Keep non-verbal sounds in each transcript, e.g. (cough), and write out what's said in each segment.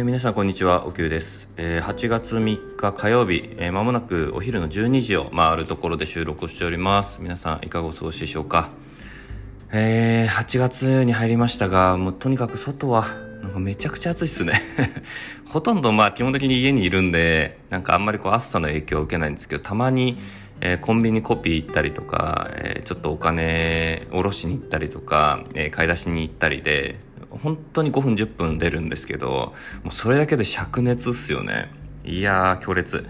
えー、皆さんこんにちはおきゅうです、えー、8月3日火曜日、えー、もなくお昼の12時を回るところで収録しております。皆さんいかがお過ごしでしょうか？えー、8月に入りましたがもうとにかく外はなんかめちゃくちゃ暑いっすね。(laughs) ほとんどまあ基本的に家にいるんでなんかあんまりこう暑さの影響を受けないんですけどたまにえー、コンビニコピー行ったりとか、えー、ちょっとお金下ろしに行ったりとか、えー、買い出しに行ったりで本当に5分10分出るんですけどもうそれだけで灼熱っすよね。いやー強烈。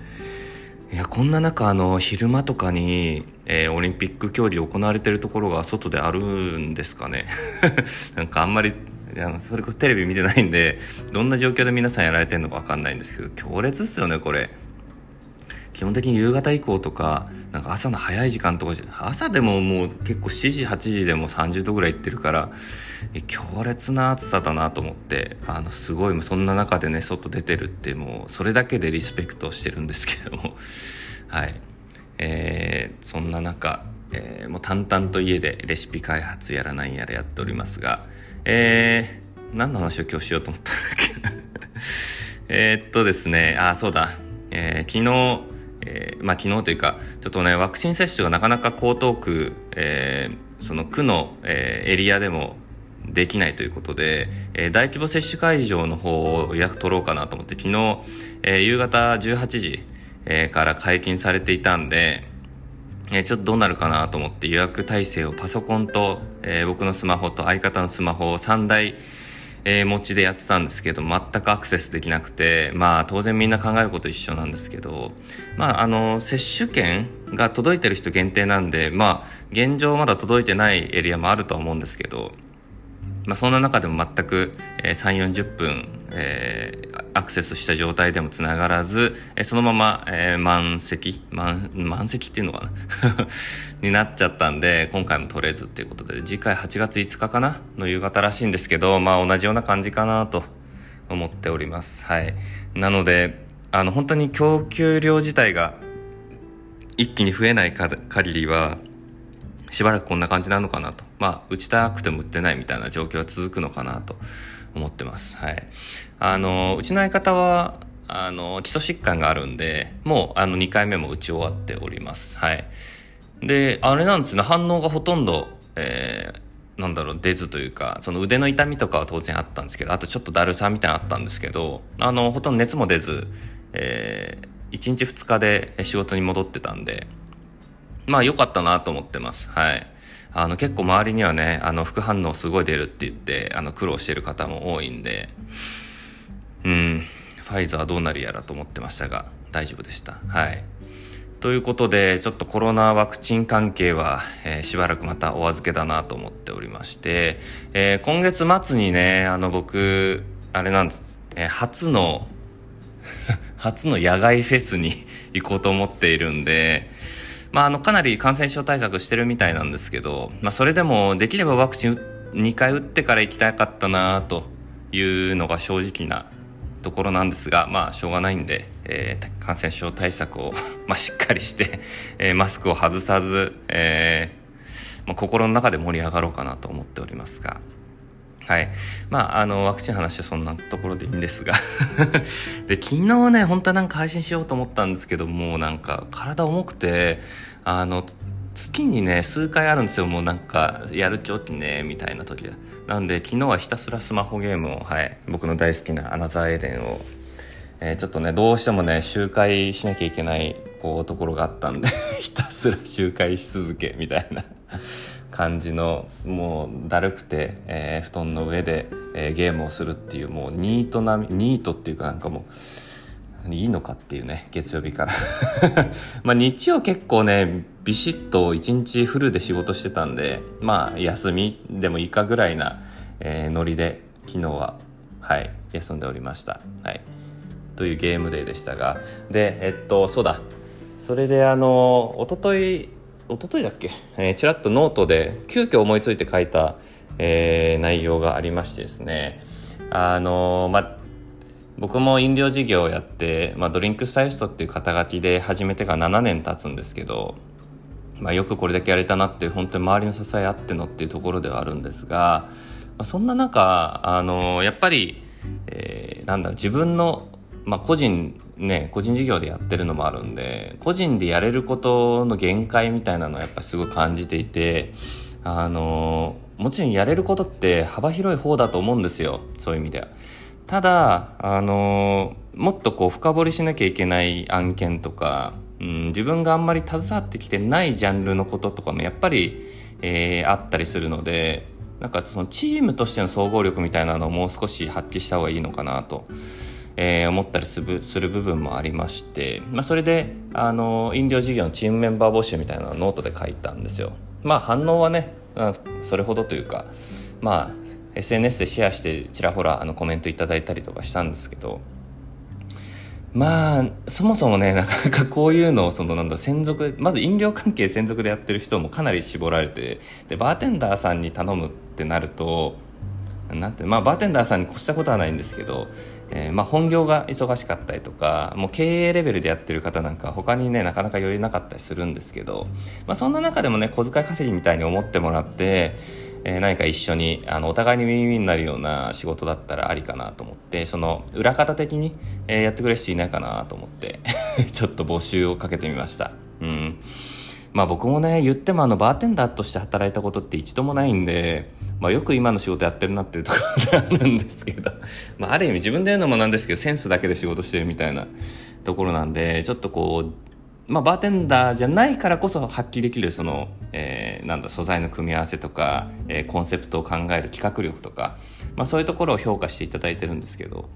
いやこんな中あの昼間とかに、えー、オリンピック競技行われてるところが外であるんですかね。(laughs) なんかあんまりいやそれこそテレビ見てないんでどんな状況で皆さんやられてるのか分かんないんですけど強烈っすよねこれ。基本的に夕方以降とかなんか朝の早い時間とか朝でももう結構7時8時でも30度ぐらいいってるから強烈な暑さだなと思ってあのすごいそんな中でね外出てるってもうそれだけでリスペクトしてるんですけども。(laughs) はい。えー、そんな中、えー、もう淡々と家でレシピ開発やらないやらやっておりますがえー、何の話を今日しようと思ったんだっけ (laughs) えっとですねあそうだ、えー、昨日えー、まあ、昨日というかちょっとねワクチン接種がなかなか江東区、えー、その区の、えー、エリアでもできないということで、えー、大規模接種会場の方を予約取ろうかなと思って昨日、えー、夕方18時、えー、から解禁されていたんで、え、ちょっとどうなるかなと思って予約体制をパソコンと、え、僕のスマホと相方のスマホを3台えー、持ちでやってたんですけど、全くアクセスできなくて、まあ当然みんな考えること一緒なんですけど、まああの、接種券が届いてる人限定なんで、まあ現状まだ届いてないエリアもあるとは思うんですけど、まあそんな中でも全く、えー、3、40分、えー、アクセスした状態でも繋がらず、えー、そのまま、えー、満席満、満席っていうのかな？(laughs) になっちゃったんで、今回も取れずっていうことで、次回8月5日かな？の夕方らしいんですけど、まあ同じような感じかなと思っております。はい。なので、あの本当に供給量自体が一気に増えない限りは、しばらくこんな感じなのかなと。まあ、打ちたくても打ってないみたいな状況が続くのかなと思ってます。はい。あの、うちの相方は、あの、基礎疾患があるんで、もう、あの、2回目も打ち終わっております。はい。で、あれなんですね、反応がほとんど、えー、なんだろう、出ずというか、その腕の痛みとかは当然あったんですけど、あとちょっとだるさみたいなのあったんですけど、あの、ほとんど熱も出ず、えー、1日2日で仕事に戻ってたんで、まあ良かったなと思ってます。はい。あの結構周りにはね、あの副反応すごい出るって言って、あの苦労してる方も多いんで、うん、ファイザーどうなるやらと思ってましたが、大丈夫でした。はい。ということで、ちょっとコロナワクチン関係は、えー、しばらくまたお預けだなと思っておりまして、えー、今月末にね、あの僕、あれなんです、えー、初の (laughs) 初の野外フェスに行こうと思っているんで、まあ、あの、かなり感染症対策してるみたいなんですけど、まあ、それでも、できればワクチン2回打ってから行きたかったなというのが正直なところなんですが、まあ、しょうがないんで、えー、感染症対策を (laughs) まあ、しっかりして、えー、マスクを外さず、えー、まあ、心の中で盛り上がろうかなと思っておりますが、はい。まあ、あの、ワクチン話はそんなところでいいんですが (laughs) で、昨日ね、本当はなんか配信しようと思ったんですけど、もうなんか体重くて、あの、月にね、数回あるんですよ。もうなんか、やるちょってね、みたいな時は。なんで、昨日はひたすらスマホゲームを、はい、僕の大好きなアナザーエデンを、えー、ちょっとね、どうしてもね、周回しなきゃいけない、こう、ところがあったんで (laughs) ひたすら周回し続け、みたいな感じのもうだるくて、えー、布団の上で、えー、ゲームをするっていうもうニートなニートっていうかなんかもういいのかっていうね月曜日から。(laughs) まあ日曜結構ねビシッと一日フルで仕事してたんでまあ休みでもいいかぐらいな、えー、ノリで昨日ははい休んでおりました。はい。というゲームデーでしたが。でえっとそうだ。それであの一昨日一昨日だっけ、えー、ちらっとノートで急遽思いついて書いた、えー、内容がありましてですね。あのー、ま僕も飲料事業をやって、まあ、ドリンクスタイリストっていう肩書きで始めてから7年経つんですけど、まあ、よくこれだけやれたなって本当に周りの支えあってのっていうところではあるんですが、まあ、そんな中、あの、やっぱりえー、なんだ自分の、まあ、個人ね個人事業でやってるのもあるんで個人でやれることの限界みたいなのはやっぱすごい感じていてあのもちろんやれることって幅広い方だと思うんですよそういう意味では。ただあのもっとこう深掘りしなきゃいけない案件とか、うん、自分があんまり携わってきてないジャンルのこととかもやっぱり、えー、あったりするのでなんかそのチームとしての総合力みたいなのをもう少し発揮した方がいいのかなと。えー、思ったりするする部分もありまして、まあ、それであの飲料事業のチームメンバー募集みたいなのをノートで書いたんですよ。まあ反応はねそれほどというかまあ SNS でシェアしてちらほらあのコメントいただいたりとかしたんですけどまあそもそもね (laughs) なかなかこういうのをそのなんだ専属まず飲料関係専属でやってる人もかなり絞られてでバーテンダーさんに頼むってなるとなんてまあバーテンダーさんに越したことはないんですけど、えー、まあ本業が忙しかったりとかもう経営レベルでやってる方なんか他にねなかなか余裕なかったりするんですけど、まあ、そんな中でもね小遣い稼ぎみたいに思ってもらってえー、何か一緒にあのお互いにウィンウィンになるような仕事だったらありかなと思ってその裏方的に、え、やってくれる人いないかなと思って (laughs) ちょっと募集をかけてみました。うん。まあ僕もね言ってもあのバーテンダーとして働いたことって一度もないんで、まあ、よく今の仕事やってるなっていうところであるんですけど、(laughs) まあ、ある意味自分で言うのもなんですけどセンスだけで仕事してるみたいなところなんでちょっとこうまあ、バーテンダーじゃないからこそ発揮できるその、えー、なんだ素材の組み合わせとか、えー、コンセプトを考える企画力とか、まあ、そういうところを評価していただいてるんですけど、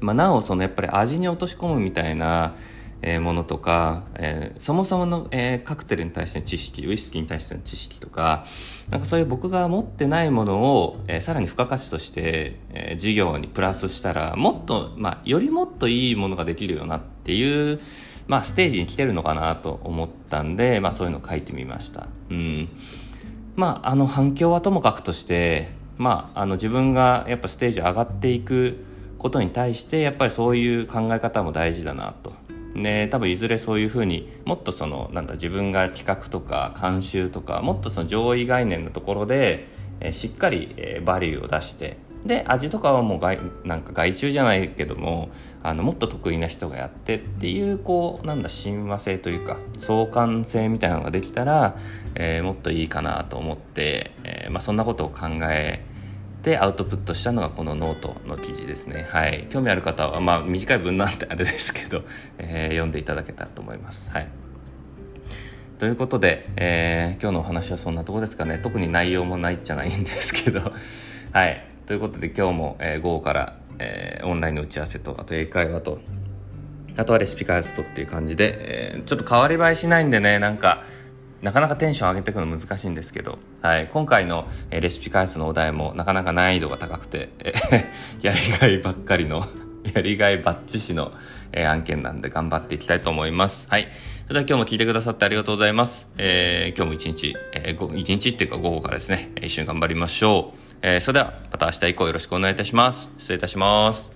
まあ、なおそのやっぱり味に落とし込むみたいな、え、ものとか、えー、そもそもの、えー、カクテルに対しての知識ウイスキーに対しての知識とかなんかそういう僕が持ってないものを、え、さらに付加価値として、え、事業にプラスしたらもっと、まあ、よりもっといいものができるよなっていうまあ、ステージに来てるのかなと思ったんで、まあ、そういうのを書いてみました。うん。まあ、あの反響はともかくとして、まあ、あの自分がやっぱステージ上がっていくことに対してやっぱりそういう考え方も大事だなと。ね、多分いずれそういうふうにもっとそのなんだ自分が企画とか監修とかもっとその上位概念のところで、えー、しっかり、えー、バリューを出してで味とかはもう外なんか外注じゃないけどもあのもっと得意な人がやってっていうこうなんだ親和性というか相関性みたいなのができたら、えー、もっといいかなと思って、え、まあ、そんなことを考えてアウトプットしたのがこのノートの記事ですね。はい。興味ある方はまあ短い文なんてあれですけど、(laughs) えー、読んでいただけたらと思います。はい。ということで、えー、今日のお話はそんなとこですかね。特に内容もないじゃないんですけど。(laughs) はい。ということで今日も、えー、午後から、えー、オンラインの打ち合わせとあと英会話とあとはレシピ開発とっていう感じで、えー、ちょっと変わり映えしないんでねなんかなかなかテンション上げていくの難しいんですけど、はい、今回のレシピ開発のお題もなかなか難易度が高くて (laughs) やりがいばっかりの (laughs) やりがいバッチしの、え、案件なんで頑張っていきたいと思います。はい。それでは今日も聞いてくださってありがとうございます。えー、今日も一日、えー、一日っていうか午後からですね、一緒に頑張りましょう。えー、それではまた明日以降よろしくお願いいたします。失礼いたします。